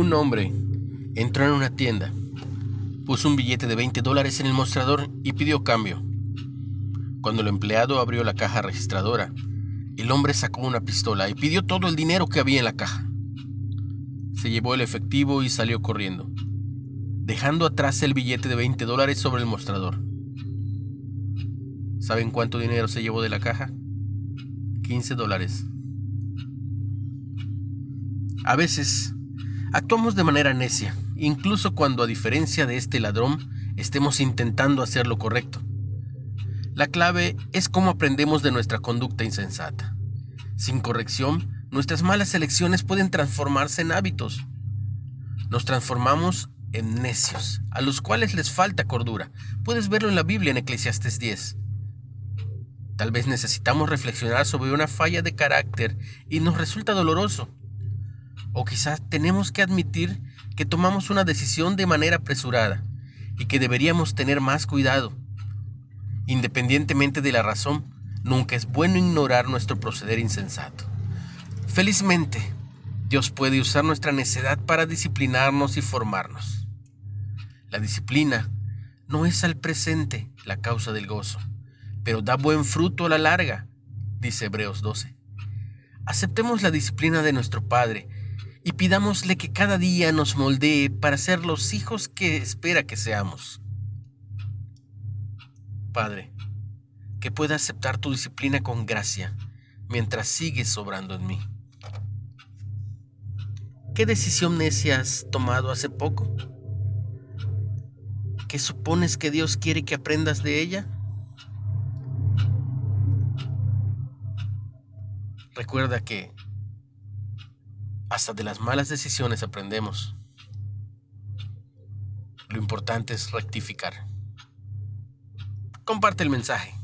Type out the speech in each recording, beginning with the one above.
Un hombre entró en una tienda, puso un billete de 20 dólares en el mostrador y pidió cambio. Cuando el empleado abrió la caja registradora, el hombre sacó una pistola y pidió todo el dinero que había en la caja. Se llevó el efectivo y salió corriendo, dejando atrás el billete de 20 dólares sobre el mostrador. ¿Saben cuánto dinero se llevó de la caja? 15 dólares. A veces Actuamos de manera necia, incluso cuando a diferencia de este ladrón estemos intentando hacer lo correcto. La clave es cómo aprendemos de nuestra conducta insensata. Sin corrección, nuestras malas elecciones pueden transformarse en hábitos. Nos transformamos en necios, a los cuales les falta cordura. Puedes verlo en la Biblia en Eclesiastes 10. Tal vez necesitamos reflexionar sobre una falla de carácter y nos resulta doloroso. O quizás tenemos que admitir que tomamos una decisión de manera apresurada y que deberíamos tener más cuidado. Independientemente de la razón, nunca es bueno ignorar nuestro proceder insensato. Felizmente, Dios puede usar nuestra necedad para disciplinarnos y formarnos. La disciplina no es al presente la causa del gozo, pero da buen fruto a la larga, dice Hebreos 12. Aceptemos la disciplina de nuestro Padre y pidámosle que cada día nos moldee para ser los hijos que espera que seamos. Padre, que pueda aceptar tu disciplina con gracia mientras sigues sobrando en mí. ¿Qué decisión necia has tomado hace poco? ¿Qué supones que Dios quiere que aprendas de ella? Recuerda que hasta de las malas decisiones aprendemos. Lo importante es rectificar. Comparte el mensaje.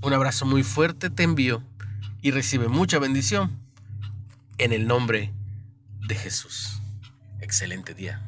Un abrazo muy fuerte te envío y recibe mucha bendición en el nombre de Jesús. Excelente día.